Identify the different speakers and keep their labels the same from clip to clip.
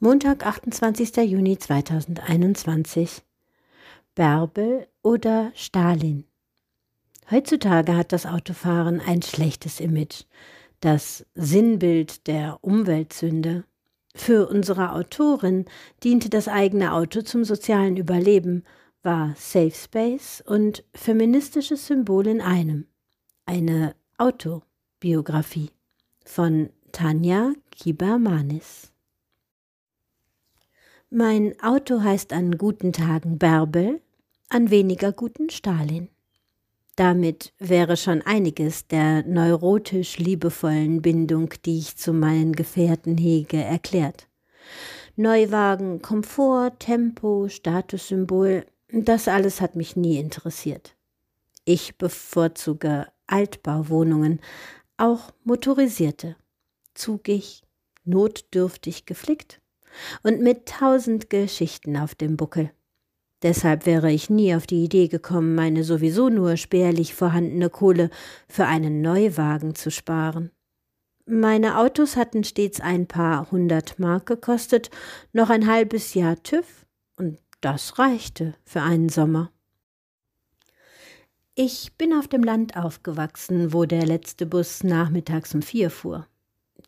Speaker 1: Montag, 28. Juni 2021. Bärbel oder Stalin? Heutzutage hat das Autofahren ein schlechtes Image, das Sinnbild der Umweltsünde. Für unsere Autorin diente das eigene Auto zum sozialen Überleben, war Safe Space und feministisches Symbol in einem. Eine Autobiografie von Tanja Kibermanis. Mein Auto heißt an guten Tagen Bärbel, an weniger guten Stalin. Damit wäre schon einiges der neurotisch liebevollen Bindung, die ich zu meinen Gefährten hege, erklärt. Neuwagen, Komfort, Tempo, Statussymbol, das alles hat mich nie interessiert. Ich bevorzuge Altbauwohnungen, auch motorisierte, zugig, notdürftig geflickt und mit tausend Geschichten auf dem Buckel. Deshalb wäre ich nie auf die Idee gekommen, meine sowieso nur spärlich vorhandene Kohle für einen Neuwagen zu sparen. Meine Autos hatten stets ein paar hundert Mark gekostet, noch ein halbes Jahr TÜV, und das reichte für einen Sommer. Ich bin auf dem Land aufgewachsen, wo der letzte Bus nachmittags um vier fuhr.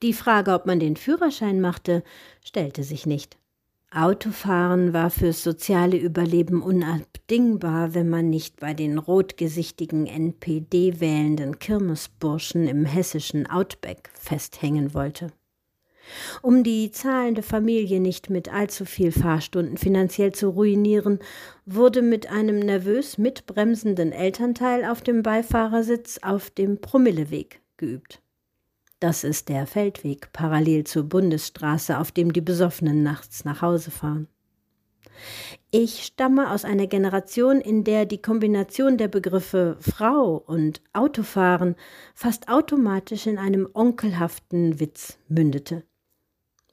Speaker 1: Die Frage, ob man den Führerschein machte, stellte sich nicht. Autofahren war fürs soziale Überleben unabdingbar, wenn man nicht bei den rotgesichtigen NPD wählenden Kirmesburschen im hessischen Outback festhängen wollte. Um die zahlende Familie nicht mit allzu viel Fahrstunden finanziell zu ruinieren, wurde mit einem nervös mitbremsenden Elternteil auf dem Beifahrersitz auf dem Promilleweg geübt. Das ist der Feldweg parallel zur Bundesstraße, auf dem die Besoffenen nachts nach Hause fahren. Ich stamme aus einer Generation, in der die Kombination der Begriffe Frau und Autofahren fast automatisch in einem onkelhaften Witz mündete.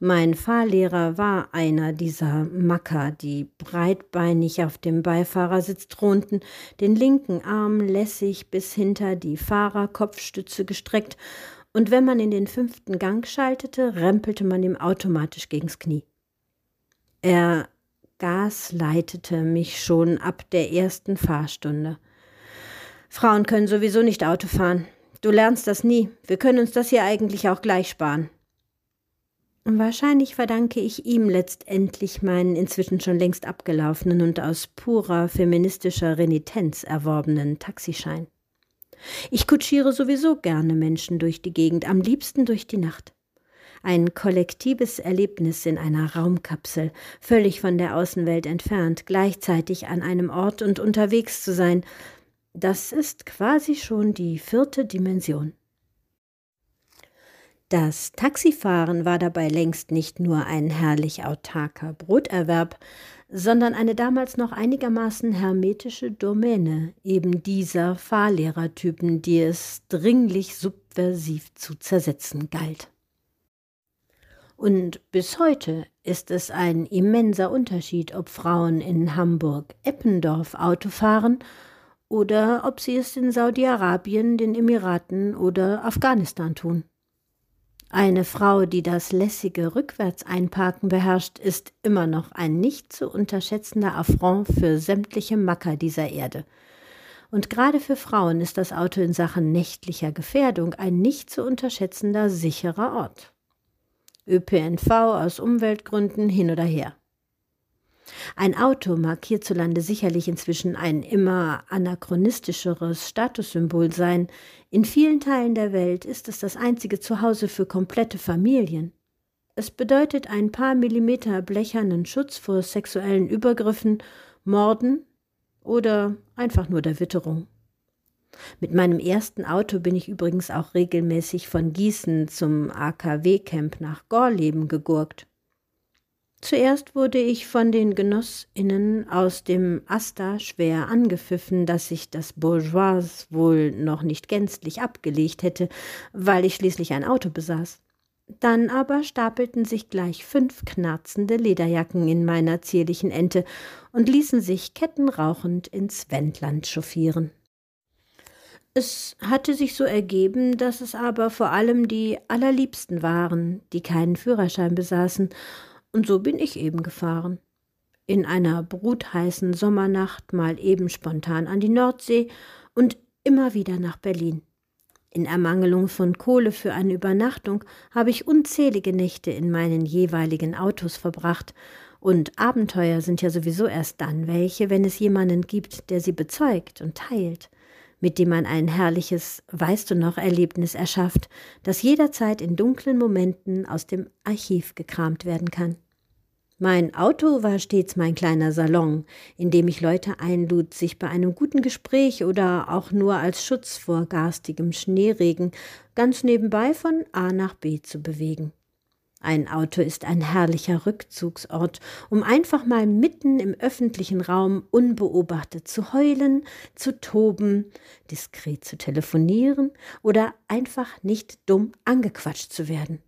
Speaker 1: Mein Fahrlehrer war einer dieser Macker, die breitbeinig auf dem Beifahrersitz thronten, den linken Arm lässig bis hinter die Fahrerkopfstütze gestreckt und wenn man in den fünften Gang schaltete, rempelte man ihm automatisch gegens Knie. Er gasleitete mich schon ab der ersten Fahrstunde. Frauen können sowieso nicht Auto fahren. Du lernst das nie. Wir können uns das hier eigentlich auch gleich sparen. Wahrscheinlich verdanke ich ihm letztendlich meinen inzwischen schon längst abgelaufenen und aus purer feministischer Renitenz erworbenen Taxischein. Ich kutschiere sowieso gerne Menschen durch die Gegend, am liebsten durch die Nacht. Ein kollektives Erlebnis in einer Raumkapsel, völlig von der Außenwelt entfernt, gleichzeitig an einem Ort und unterwegs zu sein, das ist quasi schon die vierte Dimension. Das Taxifahren war dabei längst nicht nur ein herrlich autarker Broterwerb, sondern eine damals noch einigermaßen hermetische Domäne eben dieser Fahrlehrertypen, die es dringlich subversiv zu zersetzen galt. Und bis heute ist es ein immenser Unterschied, ob Frauen in Hamburg-Eppendorf Auto fahren oder ob sie es in Saudi-Arabien, den Emiraten oder Afghanistan tun. Eine Frau, die das lässige Rückwärtseinparken beherrscht, ist immer noch ein nicht zu unterschätzender Affront für sämtliche Macker dieser Erde. Und gerade für Frauen ist das Auto in Sachen nächtlicher Gefährdung ein nicht zu unterschätzender sicherer Ort. ÖPNV aus Umweltgründen hin oder her. Ein Auto mag hierzulande sicherlich inzwischen ein immer anachronistischeres Statussymbol sein. In vielen Teilen der Welt ist es das einzige Zuhause für komplette Familien. Es bedeutet ein paar Millimeter blechernen Schutz vor sexuellen Übergriffen, Morden oder einfach nur der Witterung. Mit meinem ersten Auto bin ich übrigens auch regelmäßig von Gießen zum AKW-Camp nach Gorleben gegurkt. Zuerst wurde ich von den Genossinnen aus dem Asta schwer angepfiffen, dass ich das Bourgeois wohl noch nicht gänzlich abgelegt hätte, weil ich schließlich ein Auto besaß. Dann aber stapelten sich gleich fünf knarzende Lederjacken in meiner zierlichen Ente und ließen sich kettenrauchend ins Wendland chauffieren. Es hatte sich so ergeben, dass es aber vor allem die allerliebsten waren, die keinen Führerschein besaßen und so bin ich eben gefahren. In einer brutheißen Sommernacht mal eben spontan an die Nordsee und immer wieder nach Berlin. In Ermangelung von Kohle für eine Übernachtung habe ich unzählige Nächte in meinen jeweiligen Autos verbracht, und Abenteuer sind ja sowieso erst dann welche, wenn es jemanden gibt, der sie bezeugt und teilt, mit dem man ein herrliches Weißt du noch Erlebnis erschafft, das jederzeit in dunklen Momenten aus dem Archiv gekramt werden kann. Mein Auto war stets mein kleiner Salon, in dem ich Leute einlud, sich bei einem guten Gespräch oder auch nur als Schutz vor garstigem Schneeregen ganz nebenbei von A nach B zu bewegen. Ein Auto ist ein herrlicher Rückzugsort, um einfach mal mitten im öffentlichen Raum unbeobachtet zu heulen, zu toben, diskret zu telefonieren oder einfach nicht dumm angequatscht zu werden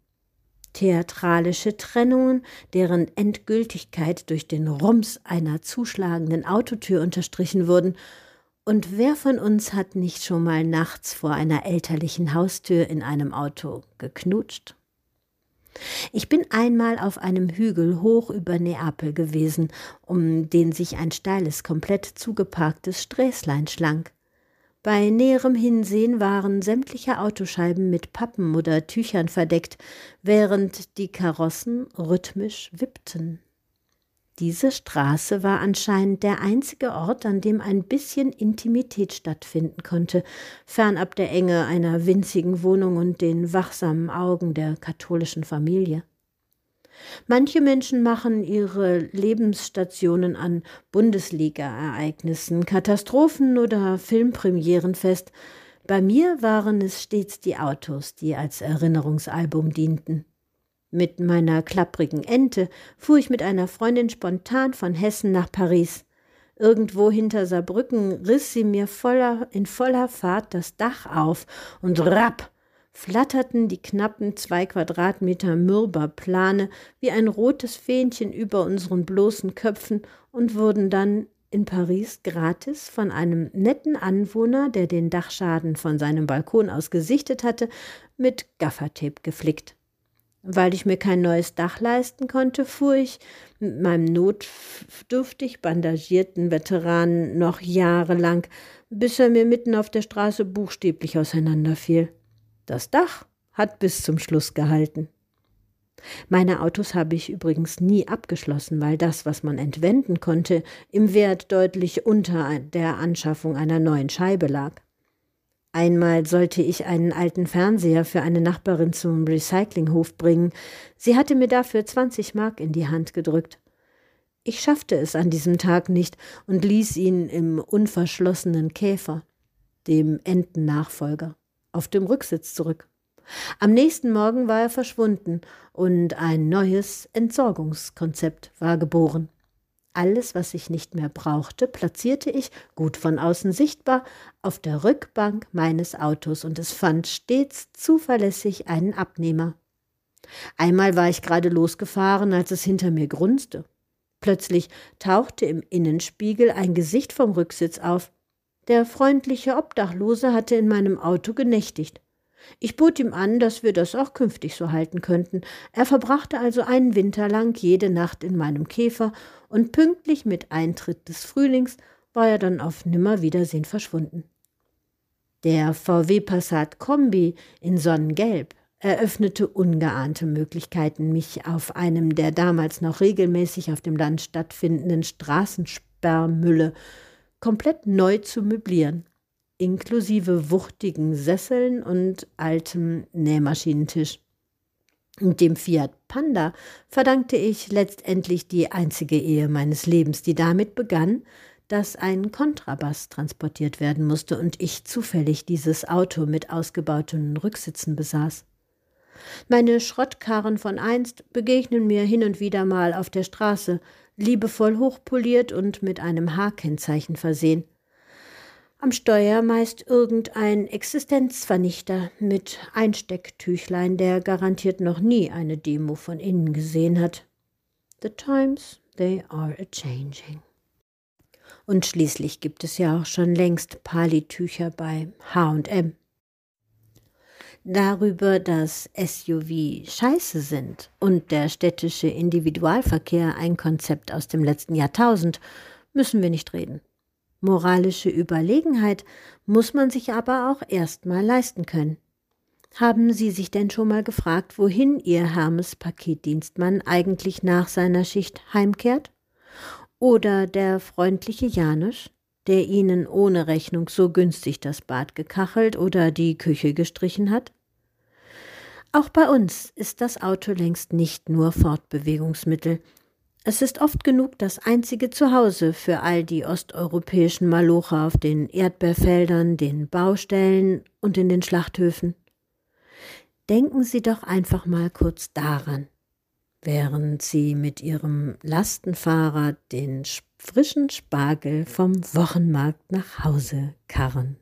Speaker 1: theatralische Trennungen, deren Endgültigkeit durch den Rums einer zuschlagenden Autotür unterstrichen wurden, und wer von uns hat nicht schon mal nachts vor einer elterlichen Haustür in einem Auto geknutscht? Ich bin einmal auf einem Hügel hoch über Neapel gewesen, um den sich ein steiles, komplett zugeparktes Sträßlein schlang. Bei näherem Hinsehen waren sämtliche Autoscheiben mit Pappen oder Tüchern verdeckt, während die Karossen rhythmisch wippten. Diese Straße war anscheinend der einzige Ort, an dem ein bisschen Intimität stattfinden konnte, fernab der Enge einer winzigen Wohnung und den wachsamen Augen der katholischen Familie. Manche Menschen machen ihre Lebensstationen an Bundesliga-Ereignissen, Katastrophen oder Filmpremieren fest. Bei mir waren es stets die Autos, die als Erinnerungsalbum dienten. Mit meiner klapprigen Ente fuhr ich mit einer Freundin spontan von Hessen nach Paris. Irgendwo hinter Saarbrücken riss sie mir voller, in voller Fahrt das Dach auf und rapp flatterten die knappen zwei Quadratmeter Mürberplane wie ein rotes Fähnchen über unseren bloßen Köpfen und wurden dann in Paris gratis von einem netten Anwohner, der den Dachschaden von seinem Balkon aus gesichtet hatte, mit Gaffertape geflickt. Weil ich mir kein neues Dach leisten konnte, fuhr ich mit meinem notdürftig bandagierten Veteranen noch jahrelang, bis er mir mitten auf der Straße buchstäblich auseinanderfiel. Das Dach hat bis zum Schluss gehalten. Meine Autos habe ich übrigens nie abgeschlossen, weil das, was man entwenden konnte, im Wert deutlich unter der Anschaffung einer neuen Scheibe lag. Einmal sollte ich einen alten Fernseher für eine Nachbarin zum Recyclinghof bringen. Sie hatte mir dafür 20 Mark in die Hand gedrückt. Ich schaffte es an diesem Tag nicht und ließ ihn im unverschlossenen Käfer, dem Entennachfolger auf dem Rücksitz zurück. Am nächsten Morgen war er verschwunden und ein neues Entsorgungskonzept war geboren. Alles, was ich nicht mehr brauchte, platzierte ich, gut von außen sichtbar, auf der Rückbank meines Autos und es fand stets zuverlässig einen Abnehmer. Einmal war ich gerade losgefahren, als es hinter mir grunzte. Plötzlich tauchte im Innenspiegel ein Gesicht vom Rücksitz auf. Der freundliche Obdachlose hatte in meinem Auto genächtigt. Ich bot ihm an, dass wir das auch künftig so halten könnten. Er verbrachte also einen Winter lang jede Nacht in meinem Käfer, und pünktlich mit Eintritt des Frühlings war er dann auf Nimmerwiedersehen verschwunden. Der VW Passat Kombi in Sonnengelb eröffnete ungeahnte Möglichkeiten, mich auf einem der damals noch regelmäßig auf dem Land stattfindenden Straßensperrmülle komplett neu zu möblieren, inklusive wuchtigen Sesseln und altem Nähmaschinentisch. Und dem Fiat Panda verdankte ich letztendlich die einzige Ehe meines Lebens, die damit begann, dass ein Kontrabass transportiert werden musste und ich zufällig dieses Auto mit ausgebauten Rücksitzen besaß. Meine Schrottkarren von einst begegnen mir hin und wieder mal auf der Straße, liebevoll hochpoliert und mit einem H-Kennzeichen versehen. Am Steuer meist irgendein Existenzvernichter mit Einstecktüchlein, der garantiert noch nie eine Demo von innen gesehen hat. The times, they are a changing. Und schließlich gibt es ja auch schon längst Palitücher bei H&M. Darüber, dass SUV scheiße sind und der städtische Individualverkehr ein Konzept aus dem letzten Jahrtausend, müssen wir nicht reden. Moralische Überlegenheit muss man sich aber auch erstmal leisten können. Haben Sie sich denn schon mal gefragt, wohin Ihr Hermes-Paketdienstmann eigentlich nach seiner Schicht heimkehrt? Oder der freundliche Janusz, der Ihnen ohne Rechnung so günstig das Bad gekachelt oder die Küche gestrichen hat? Auch bei uns ist das Auto längst nicht nur Fortbewegungsmittel. Es ist oft genug das einzige Zuhause für all die osteuropäischen Malocher auf den Erdbeerfeldern, den Baustellen und in den Schlachthöfen. Denken Sie doch einfach mal kurz daran, während Sie mit Ihrem Lastenfahrrad den frischen Spargel vom Wochenmarkt nach Hause karren.